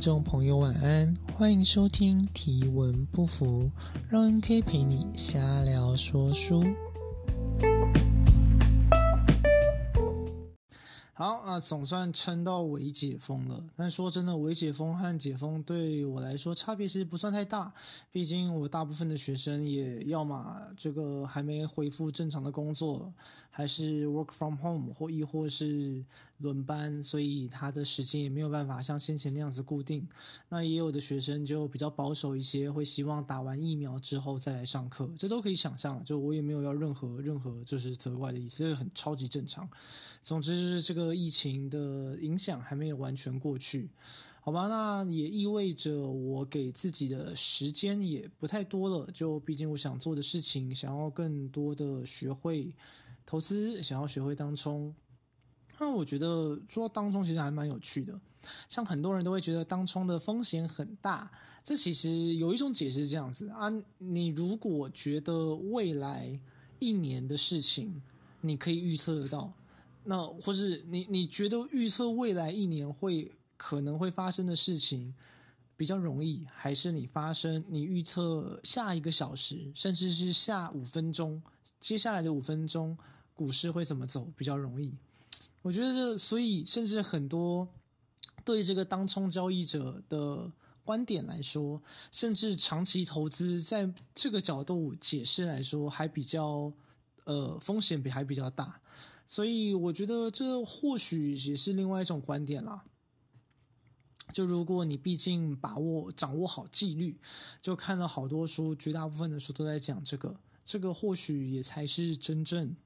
众朋友晚安，欢迎收听提文不符，让 NK 陪你瞎聊说书。好啊，总算撑到微解封了。但说真的，微解封和解封对我来说差别其实不算太大。毕竟我大部分的学生也要么这个还没恢复正常的工作，还是 work from home，或亦或是轮班，所以他的时间也没有办法像先前那样子固定。那也有的学生就比较保守一些，会希望打完疫苗之后再来上课，这都可以想象。就我也没有要任何任何就是责怪的意思，这很超级正常。总之是这个。疫情的影响还没有完全过去，好吧？那也意味着我给自己的时间也不太多了。就毕竟我想做的事情，想要更多的学会投资，想要学会当冲。那我觉得说当冲其实还蛮有趣的。像很多人都会觉得当冲的风险很大，这其实有一种解释这样子啊：你如果觉得未来一年的事情你可以预测得到。那或是你你觉得预测未来一年会可能会发生的事情比较容易，还是你发生你预测下一个小时，甚至是下五分钟，接下来的五分钟股市会怎么走比较容易？我觉得这所以甚至很多对这个当冲交易者的观点来说，甚至长期投资在这个角度解释来说，还比较呃风险比还比较大。所以我觉得这或许也是另外一种观点啦。就如果你毕竟把握掌握好纪律，就看了好多书，绝大部分的书都在讲这个，这个或许也才是真正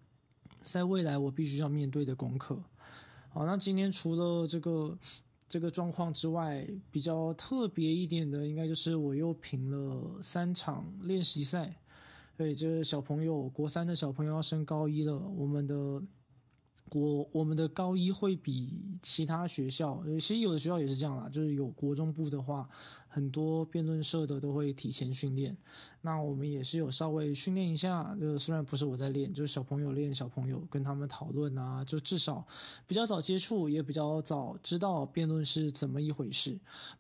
在未来我必须要面对的功课。好，那今天除了这个这个状况之外，比较特别一点的，应该就是我又评了三场练习赛。对，这个小朋友，国三的小朋友要升高一了，我们的。国我们的高一会比其他学校，其实有的学校也是这样啦，就是有国中部的话，很多辩论社的都会提前训练。那我们也是有稍微训练一下，就虽然不是我在练，就是小朋友练小朋友，跟他们讨论啊，就至少比较早接触，也比较早知道辩论是怎么一回事。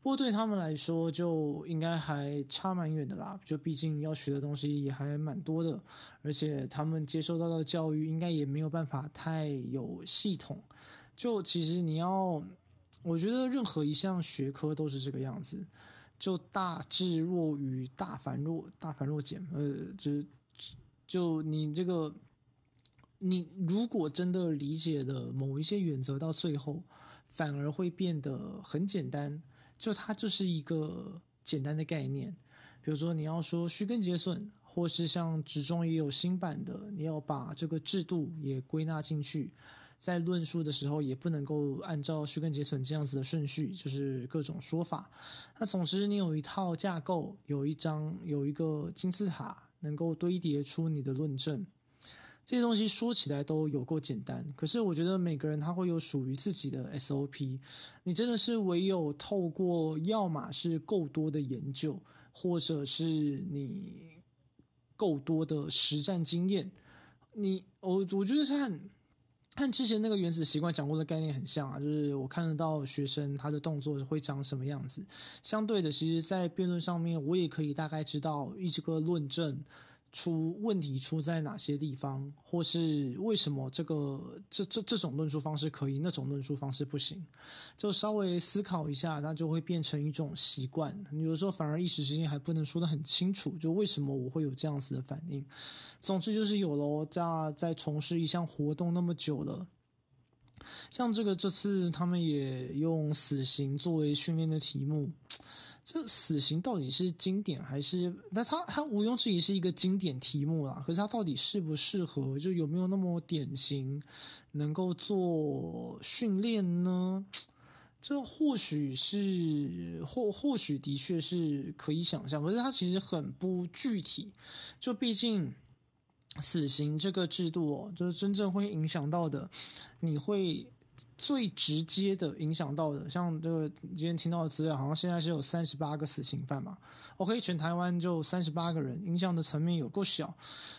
不过对他们来说，就应该还差蛮远的啦，就毕竟要学的东西也还蛮多的，而且他们接受到的教育应该也没有办法太有。有系统，就其实你要，我觉得任何一项学科都是这个样子，就大智若愚，大凡若大凡若简，呃，就就你这个，你如果真的理解了某一些原则，到最后反而会变得很简单，就它就是一个简单的概念。比如说你要说虚根结损，或是像职中也有新版的，你要把这个制度也归纳进去，在论述的时候也不能够按照虚根结损这样子的顺序，就是各种说法。那总之你有一套架构，有一张有一个金字塔，能够堆叠出你的论证。这些东西说起来都有够简单，可是我觉得每个人他会有属于自己的 SOP。你真的是唯有透过，要么是够多的研究。或者是你够多的实战经验，你我我觉得是很和之前那个原子习惯讲过的概念很像啊，就是我看得到学生他的动作会长什么样子。相对的，其实，在辩论上面，我也可以大概知道一个论证。出问题出在哪些地方，或是为什么这个这这这种论述方式可以，那种论述方式不行，就稍微思考一下，那就会变成一种习惯。你有时候反而一时之间还不能说得很清楚，就为什么我会有这样子的反应。总之就是有了在在从事一项活动那么久了，像这个这次他们也用死刑作为训练的题目。这死刑到底是经典还是？那它它毋庸置疑是一个经典题目啦。可是它到底适不适合？就有没有那么典型，能够做训练呢？这或许是或或许的确是可以想象，可是它其实很不具体。就毕竟死刑这个制度哦，就是真正会影响到的，你会。最直接的影响到的，像这个今天听到的资料，好像现在是有三十八个死刑犯嘛。OK，全台湾就三十八个人，影响的层面有够小。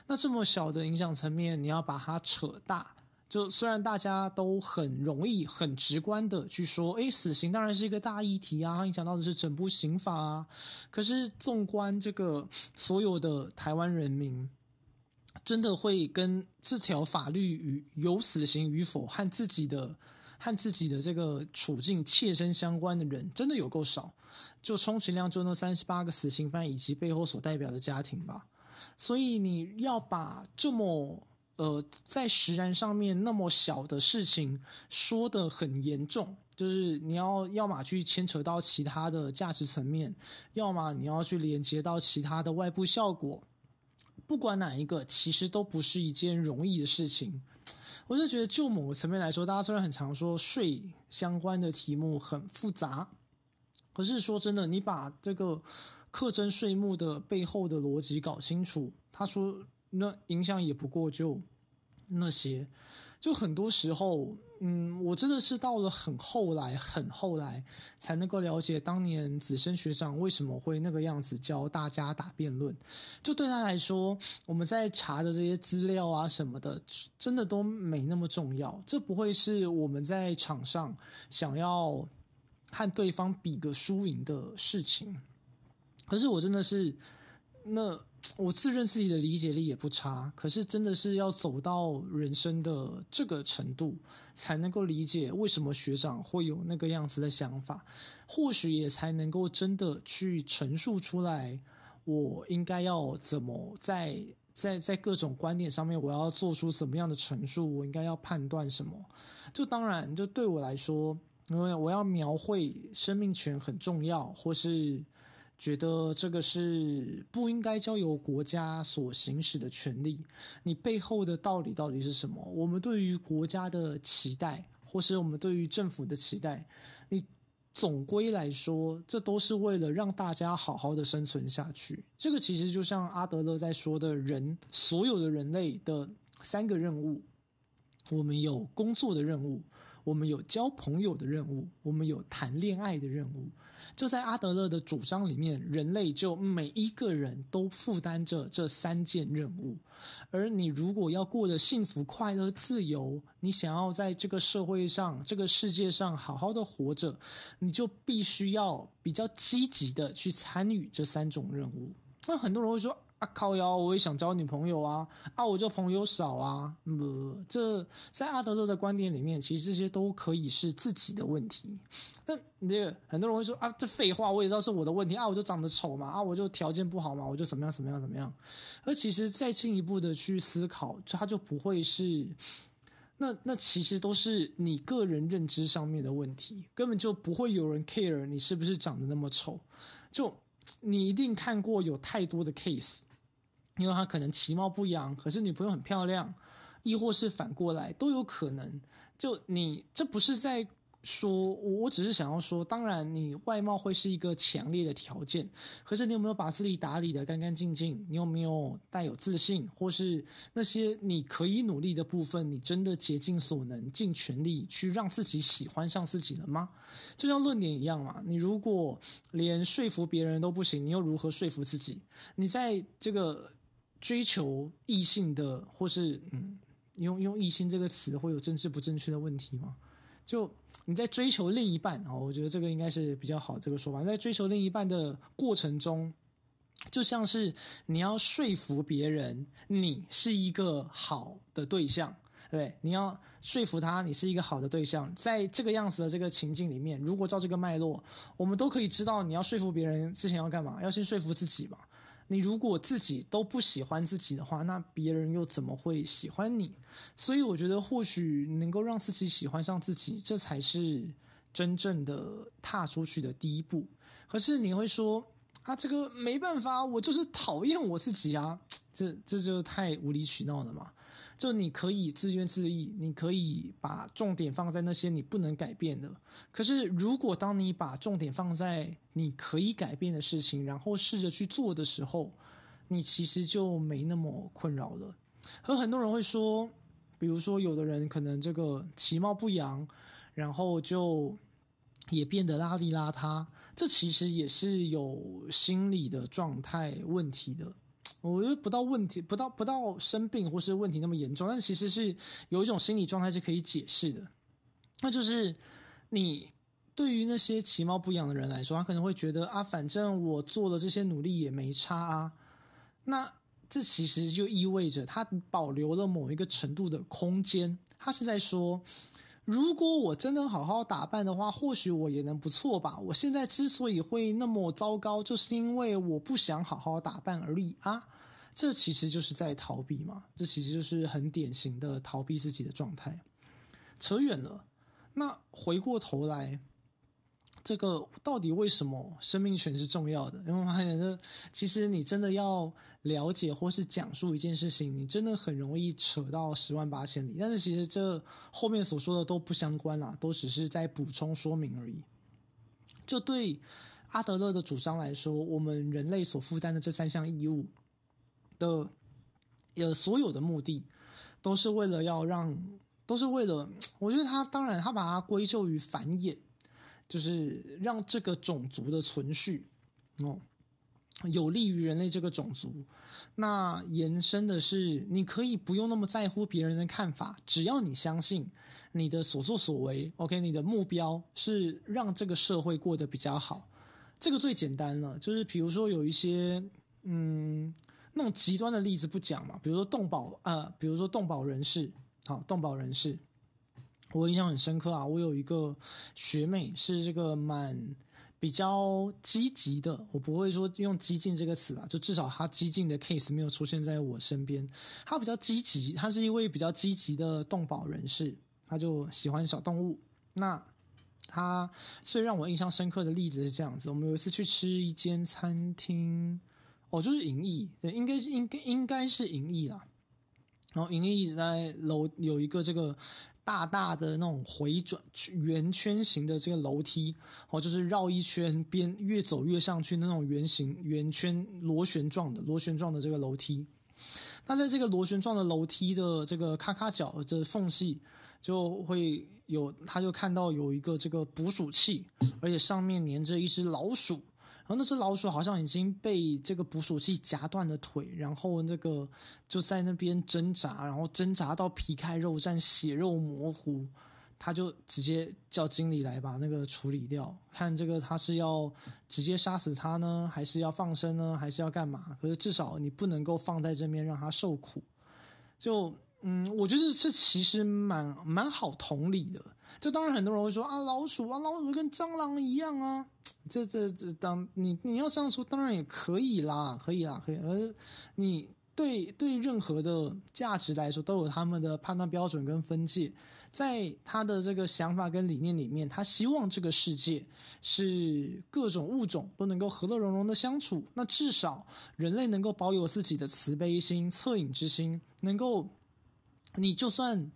那这么小的影响层面，你要把它扯大，就虽然大家都很容易、很直观的去说，诶，死刑当然是一个大议题啊，影响到的是整部刑法啊。可是，纵观这个所有的台湾人民，真的会跟这条法律与有死刑与否和自己的和自己的这个处境切身相关的人，真的有够少。就充其量就那三十八个死刑犯以及背后所代表的家庭吧。所以，你要把这么。呃，在实然上面那么小的事情说得很严重，就是你要要么去牵扯到其他的价值层面，要么你要去连接到其他的外部效果，不管哪一个，其实都不是一件容易的事情。我就觉得，就某个层面来说，大家虽然很常说税相关的题目很复杂，可是说真的，你把这个课征税目的背后的逻辑搞清楚，他说。那影响也不过就那些，就很多时候，嗯，我真的是到了很后来、很后来才能够了解当年子生学长为什么会那个样子教大家打辩论。就对他来说，我们在查的这些资料啊什么的，真的都没那么重要。这不会是我们在场上想要和对方比个输赢的事情。可是我真的是那。我自认自己的理解力也不差，可是真的是要走到人生的这个程度，才能够理解为什么学长会有那个样子的想法，或许也才能够真的去陈述出来，我应该要怎么在在在各种观点上面，我要做出什么样的陈述，我应该要判断什么。就当然，就对我来说，因为我要描绘生命权很重要，或是。觉得这个是不应该交由国家所行使的权利，你背后的道理到底是什么？我们对于国家的期待，或是我们对于政府的期待，你总归来说，这都是为了让大家好好的生存下去。这个其实就像阿德勒在说的人，所有的人类的三个任务，我们有工作的任务。我们有交朋友的任务，我们有谈恋爱的任务。就在阿德勒的主张里面，人类就每一个人都负担着这三件任务。而你如果要过得幸福、快乐、自由，你想要在这个社会上、这个世界上好好的活着，你就必须要比较积极的去参与这三种任务。那很多人会说，啊靠腰，我也想交女朋友啊！啊，我这朋友少啊。不，这在阿德勒的观点里面，其实这些都可以是自己的问题。那那个很多人会说啊，这废话，我也知道是我的问题啊，我就长得丑嘛，啊，我就条件不好嘛，我就怎么样怎么样怎么样。而其实再进一步的去思考，它就不会是那那其实都是你个人认知上面的问题，根本就不会有人 care 你是不是长得那么丑，就。你一定看过有太多的 case，因为他可能其貌不扬，可是女朋友很漂亮，亦或是反过来都有可能。就你这不是在。说，我只是想要说，当然你外貌会是一个强烈的条件，可是你有没有把自己打理得干干净净？你有没有带有自信，或是那些你可以努力的部分，你真的竭尽所能、尽全力去让自己喜欢上自己了吗？就像论点一样嘛，你如果连说服别人都不行，你又如何说服自己？你在这个追求异性的，或是嗯，用用异性这个词会有政治不正确的问题吗？就你在追求另一半啊，我觉得这个应该是比较好这个说法。在追求另一半的过程中，就像是你要说服别人你是一个好的对象，对对？你要说服他你是一个好的对象。在这个样子的这个情境里面，如果照这个脉络，我们都可以知道你要说服别人之前要干嘛？要先说服自己嘛。你如果自己都不喜欢自己的话，那别人又怎么会喜欢你？所以我觉得，或许能够让自己喜欢上自己，这才是真正的踏出去的第一步。可是你会说啊，这个没办法，我就是讨厌我自己啊，这这就太无理取闹了嘛。就你可以自怨自艾，你可以把重点放在那些你不能改变的。可是，如果当你把重点放在你可以改变的事情，然后试着去做的时候，你其实就没那么困扰了。和很多人会说，比如说有的人可能这个其貌不扬，然后就也变得邋里邋遢，这其实也是有心理的状态问题的。我觉得不到问题，不到不到生病或是问题那么严重，但其实是有一种心理状态是可以解释的，那就是你对于那些其貌不扬的人来说，他可能会觉得啊，反正我做了这些努力也没差啊，那这其实就意味着他保留了某一个程度的空间，他是在说。如果我真的好好打扮的话，或许我也能不错吧。我现在之所以会那么糟糕，就是因为我不想好好打扮而已啊。这其实就是在逃避嘛，这其实就是很典型的逃避自己的状态。扯远了，那回过头来。这个到底为什么生命权是重要的？因为我发现，这其实你真的要了解或是讲述一件事情，你真的很容易扯到十万八千里。但是其实这后面所说的都不相关啦，都只是在补充说明而已。就对阿德勒的主张来说，我们人类所负担的这三项义务的呃所有的目的，都是为了要让，都是为了，我觉得他当然他把它归咎于繁衍。就是让这个种族的存续哦，有利于人类这个种族。那延伸的是，你可以不用那么在乎别人的看法，只要你相信你的所作所为，OK，你的目标是让这个社会过得比较好。这个最简单了，就是比如说有一些嗯那种极端的例子不讲嘛，比如说动保呃，比如说动保人士，好，动保人士。我印象很深刻啊！我有一个学妹是这个蛮比较积极的，我不会说用激进这个词啊，就至少她激进的 case 没有出现在我身边。她比较积极，她是一位比较积极的动保人士，她就喜欢小动物。那她最让我印象深刻的例子是这样子：我们有一次去吃一间餐厅，哦，就是银翼，对，应该是应该应该是银翼啦。然后银翼一直在楼有一个这个。大大的那种回转圆圈形的这个楼梯，哦，就是绕一圈边越走越上去那种圆形圆圈螺旋状的螺旋状的这个楼梯。那在这个螺旋状的楼梯的这个咔咔角的缝隙，就会有他就看到有一个这个捕鼠器，而且上面粘着一只老鼠。然后那只老鼠好像已经被这个捕鼠器夹断了腿，然后那个就在那边挣扎，然后挣扎到皮开肉绽、血肉模糊，他就直接叫经理来把那个处理掉。看这个他是要直接杀死他呢，还是要放生呢，还是要干嘛？可是至少你不能够放在这边让他受苦。就嗯，我觉得这其实蛮蛮好同理的。就当然很多人会说啊，老鼠啊，老鼠跟蟑螂一样啊。这这这，当你你要这样说，当然也可以啦，可以啦，可以。而你对对任何的价值来说，都有他们的判断标准跟分界。在他的这个想法跟理念里面，他希望这个世界是各种物种都能够和乐融融的相处。那至少人类能够保有自己的慈悲心、恻隐之心，能够你就算。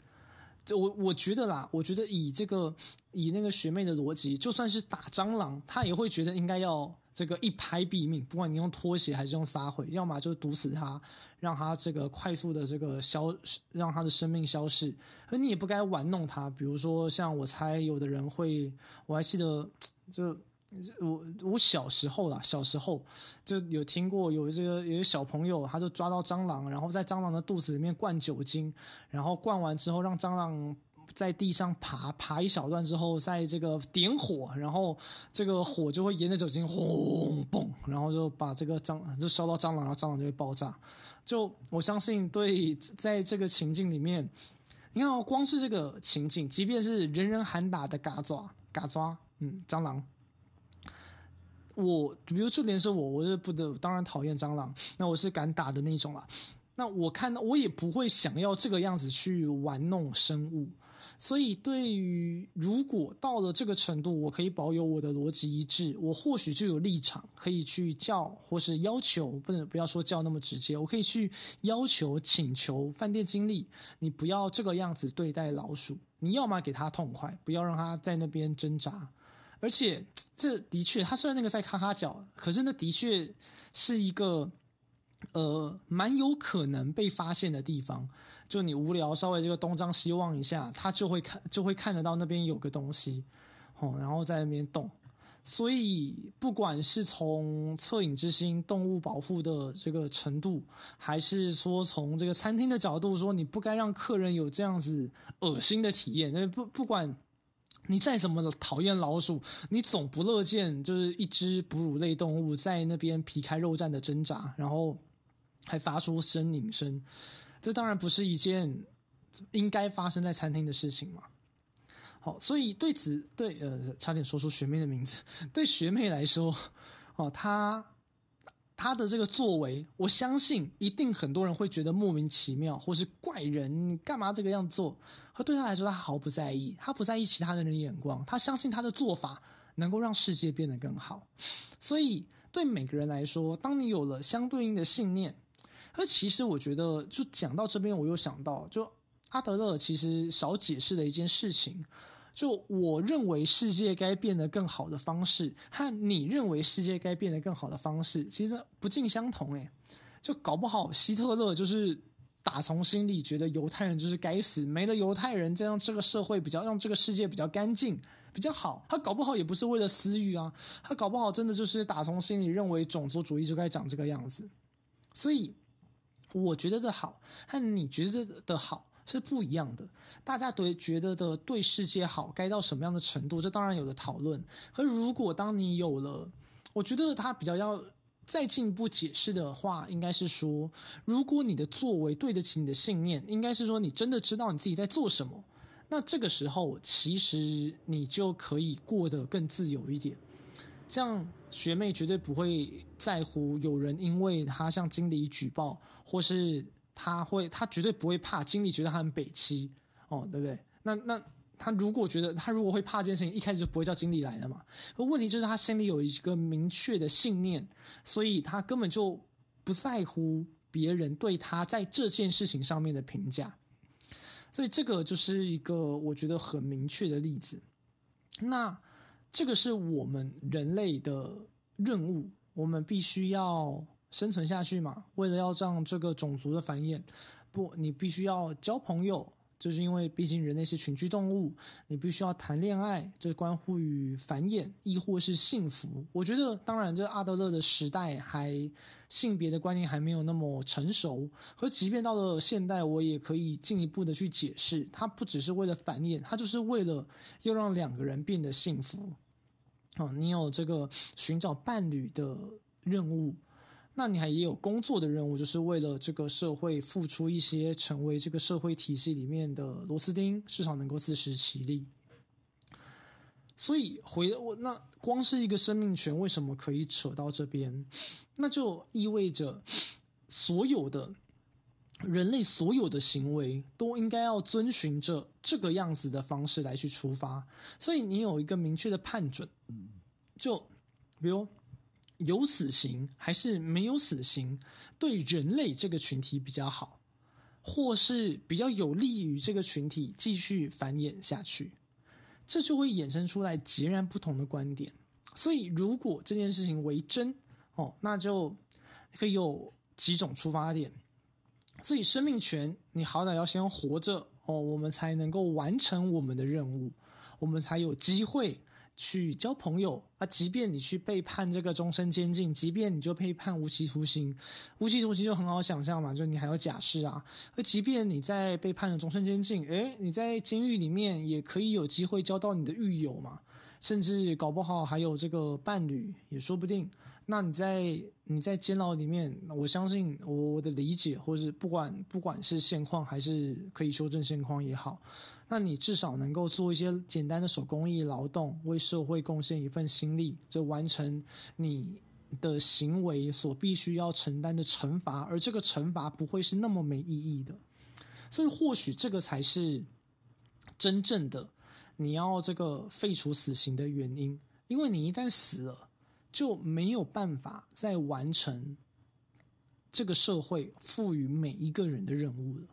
我我觉得啦，我觉得以这个以那个学妹的逻辑，就算是打蟑螂，她也会觉得应该要这个一拍毙命，不管你用拖鞋还是用撒谎，要么就毒死她，让她这个快速的这个消，让她的生命消逝。而你也不该玩弄她，比如说像我猜有的人会，我还记得就。我我小时候啦，小时候就有听过有这个有一个小朋友，他就抓到蟑螂，然后在蟑螂的肚子里面灌酒精，然后灌完之后让蟑螂在地上爬爬一小段之后，在这个点火，然后这个火就会沿着酒精轰嘣，然后就把这个蟑就烧到蟑螂，然后蟑螂就会爆炸。就我相信，对，在这个情境里面，你看哦，光是这个情境，即便是人人喊打的嘎抓嘎抓，嗯，蟑螂。我比如就连是我，我是不得当然讨厌蟑螂，那我是敢打的那种啦。那我看到我也不会想要这个样子去玩弄生物。所以，对于如果到了这个程度，我可以保有我的逻辑一致，我或许就有立场可以去叫或是要求，不能不要说叫那么直接，我可以去要求请求饭店经理，你不要这个样子对待老鼠，你要么给他痛快，不要让他在那边挣扎。而且，这的确，他虽然那个在咔咔角，可是那的确是一个，呃，蛮有可能被发现的地方。就你无聊，稍微这个东张西望一下，他就会看，就会看得到那边有个东西，哦，然后在那边动。所以，不管是从恻隐之心、动物保护的这个程度，还是说从这个餐厅的角度说，你不该让客人有这样子恶心的体验。那不不管你再怎么讨厌老鼠，你总不乐见就是一只哺乳类动物在那边皮开肉绽的挣扎，然后还发出呻吟声。这当然不是一件应该发生在餐厅的事情嘛。好，所以对此，对呃，差点说出学妹的名字。对学妹来说，哦，她他的这个作为，我相信一定很多人会觉得莫名其妙，或是怪人，你干嘛这个样做？而对他来说，他毫不在意，他不在意其他的人的眼光，他相信他的做法能够让世界变得更好。所以，对每个人来说，当你有了相对应的信念，而其实我觉得，就讲到这边，我又想到，就阿德勒其实少解释的一件事情。就我认为世界该变得更好的方式，和你认为世界该变得更好的方式，其实不尽相同诶。就搞不好希特勒就是打从心里觉得犹太人就是该死，没了犹太人，这样这个社会比较让这个世界比较干净比较好。他搞不好也不是为了私欲啊，他搞不好真的就是打从心里认为种族主义就该长这个样子。所以我觉得的好和你觉得的好。是不一样的，大家对觉得的对世界好该到什么样的程度？这当然有的讨论。可如果当你有了，我觉得他比较要再进一步解释的话，应该是说，如果你的作为对得起你的信念，应该是说你真的知道你自己在做什么。那这个时候，其实你就可以过得更自由一点。像学妹绝对不会在乎有人因为她向经理举报，或是。他会，他绝对不会怕经理觉得他很北七哦，对不对？那那他如果觉得他如果会怕这件事情，一开始就不会叫经理来了嘛。问题就是他心里有一个明确的信念，所以他根本就不在乎别人对他在这件事情上面的评价。所以这个就是一个我觉得很明确的例子。那这个是我们人类的任务，我们必须要。生存下去嘛，为了要让这个种族的繁衍，不，你必须要交朋友，就是因为毕竟人类是群居动物，你必须要谈恋爱，这关乎于繁衍，亦或是幸福。我觉得，当然，这阿德勒的时代还性别的观念还没有那么成熟，和即便到了现代，我也可以进一步的去解释，它不只是为了繁衍，它就是为了要让两个人变得幸福。哦，你有这个寻找伴侣的任务。那你还也有工作的任务，就是为了这个社会付出一些，成为这个社会体系里面的螺丝钉，至少能够自食其力。所以回我那光是一个生命权，为什么可以扯到这边？那就意味着所有的人类所有的行为都应该要遵循着这个样子的方式来去出发。所以你有一个明确的判准，就比如。有死刑还是没有死刑，对人类这个群体比较好，或是比较有利于这个群体继续繁衍下去，这就会衍生出来截然不同的观点。所以，如果这件事情为真哦，那就可以有几种出发点。所以，生命权你好歹要先活着哦，我们才能够完成我们的任务，我们才有机会。去交朋友啊，即便你去被判这个终身监禁，即便你就被判无期徒刑，无期徒刑就很好想象嘛，就你还有假释啊。而即便你在被判了终身监禁，诶，你在监狱里面也可以有机会交到你的狱友嘛，甚至搞不好还有这个伴侣也说不定。那你在你在监牢里面，我相信我的理解，或是不管不管是现况还是可以修正现况也好，那你至少能够做一些简单的手工艺劳动，为社会贡献一份心力，就完成你的行为所必须要承担的惩罚，而这个惩罚不会是那么没意义的。所以或许这个才是真正的你要这个废除死刑的原因，因为你一旦死了。就没有办法再完成这个社会赋予每一个人的任务了。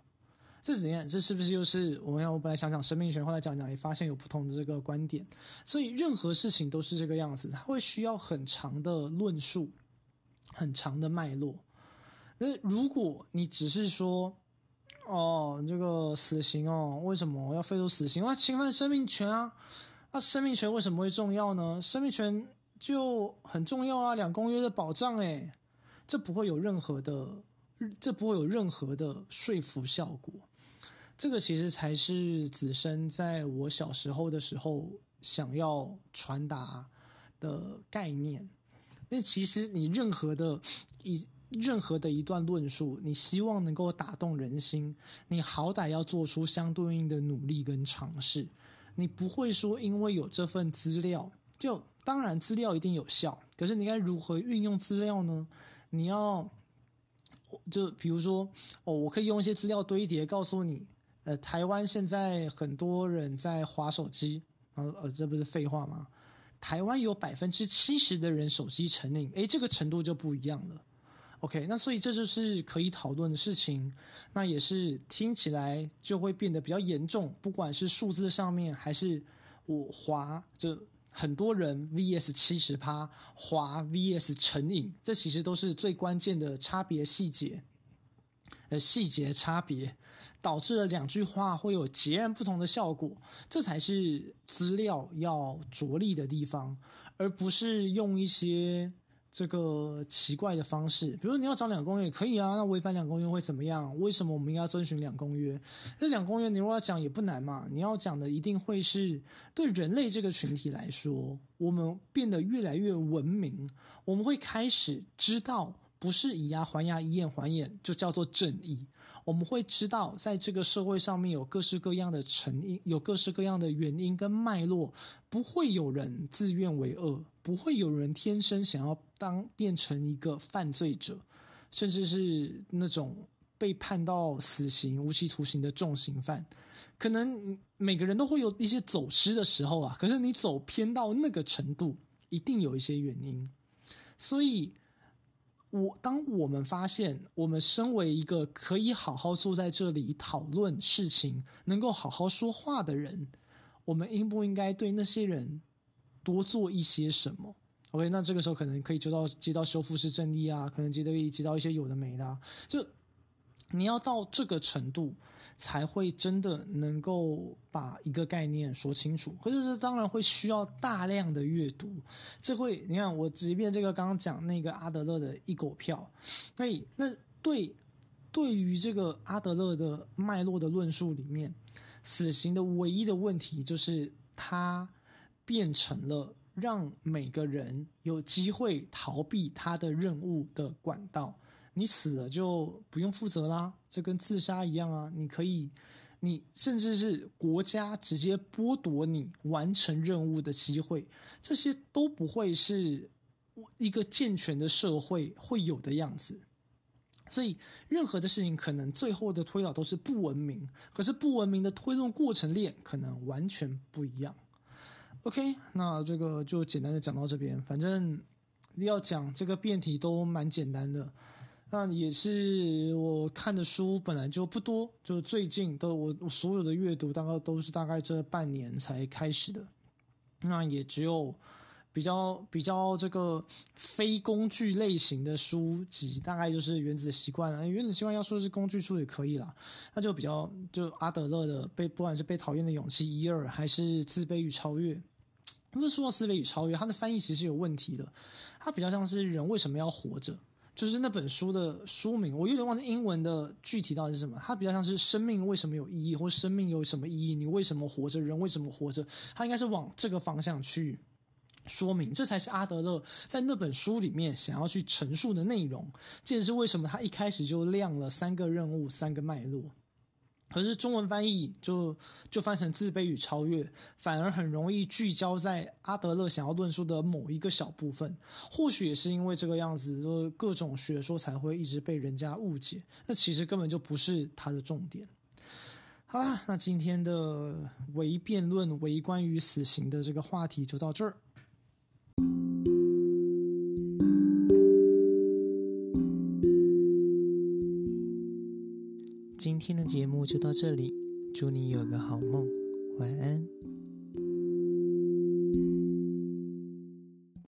这怎样？这是不是又是我们？我本来想讲生命权，后来讲讲也发现有不同的这个观点。所以任何事情都是这个样子，它会需要很长的论述，很长的脉络。那如果你只是说，哦，这个死刑哦，为什么要废除死刑？啊，侵犯生命权啊！那生命权为什么会重要呢？生命权就很重要啊，两公约的保障，诶，这不会有任何的，这不会有任何的说服效果。这个其实才是子生在我小时候的时候想要传达的概念。那其实你任何的一任何的一段论述，你希望能够打动人心，你好歹要做出相对应的努力跟尝试。你不会说因为有这份资料，就当然资料一定有效，可是你该如何运用资料呢？你要就比如说哦，我可以用一些资料堆叠，告诉你。呃，台湾现在很多人在滑手机，呃呃，这不是废话吗？台湾有百分之七十的人手机成瘾，诶，这个程度就不一样了。OK，那所以这就是可以讨论的事情，那也是听起来就会变得比较严重，不管是数字上面还是我滑，就很多人 VS 七十趴滑 VS 成瘾，这其实都是最关键的差别细节，呃，细节差别。导致了两句话会有截然不同的效果，这才是资料要着力的地方，而不是用一些这个奇怪的方式。比如说你要找两公约可以啊，那违反两公约会怎么样？为什么我们应该遵循两公约？这两公约你如果要讲也不难嘛，你要讲的一定会是对人类这个群体来说，我们变得越来越文明，我们会开始知道，不是以牙还牙、以眼还眼就叫做正义。我们会知道，在这个社会上面有各式各样的成因，有各式各样的原因跟脉络，不会有人自愿为恶，不会有人天生想要当变成一个犯罪者，甚至是那种被判到死刑、无期徒刑的重刑犯。可能每个人都会有一些走失的时候啊，可是你走偏到那个程度，一定有一些原因，所以。我当我们发现，我们身为一个可以好好坐在这里讨论事情、能够好好说话的人，我们应不应该对那些人多做一些什么？OK，那这个时候可能可以接到接到修复式正义啊，可能接到接到一些有的没的啊，就。你要到这个程度，才会真的能够把一个概念说清楚。可是这当然会需要大量的阅读。这会，你看我即便这个刚刚讲那个阿德勒的一狗票，所以那对对于这个阿德勒的脉络的论述里面，死刑的唯一的问题就是它变成了让每个人有机会逃避他的任务的管道。你死了就不用负责啦，这跟自杀一样啊！你可以，你甚至是国家直接剥夺你完成任务的机会，这些都不会是一个健全的社会会有的样子。所以，任何的事情可能最后的推导都是不文明，可是不文明的推论过程链可能完全不一样。OK，那这个就简单的讲到这边，反正要讲这个辩题都蛮简单的。那也是我看的书本来就不多，就最近的我所有的阅读大概都是大概这半年才开始的。那也只有比较比较这个非工具类型的书籍，大概就是《原子的习惯》。《原子习惯》要说是工具书也可以啦，那就比较就阿德勒的被不管是被讨厌的勇气一二，还是自卑与超越。不是说到自卑与超越，它的翻译其实有问题的，它比较像是人为什么要活着。就是那本书的书名，我有点忘记英文的具体到底是什么。它比较像是生命为什么有意义，或生命有什么意义？你为什么活着？人为什么活着？它应该是往这个方向去说明，这才是阿德勒在那本书里面想要去陈述的内容。这也是为什么他一开始就亮了三个任务、三个脉络。可是中文翻译就就翻成自卑与超越，反而很容易聚焦在阿德勒想要论述的某一个小部分。或许也是因为这个样子，就各种学说才会一直被人家误解。那其实根本就不是他的重点。好啦，那今天的唯辩论、唯关于死刑的这个话题就到这儿。就到这里，祝你有个好梦，晚安。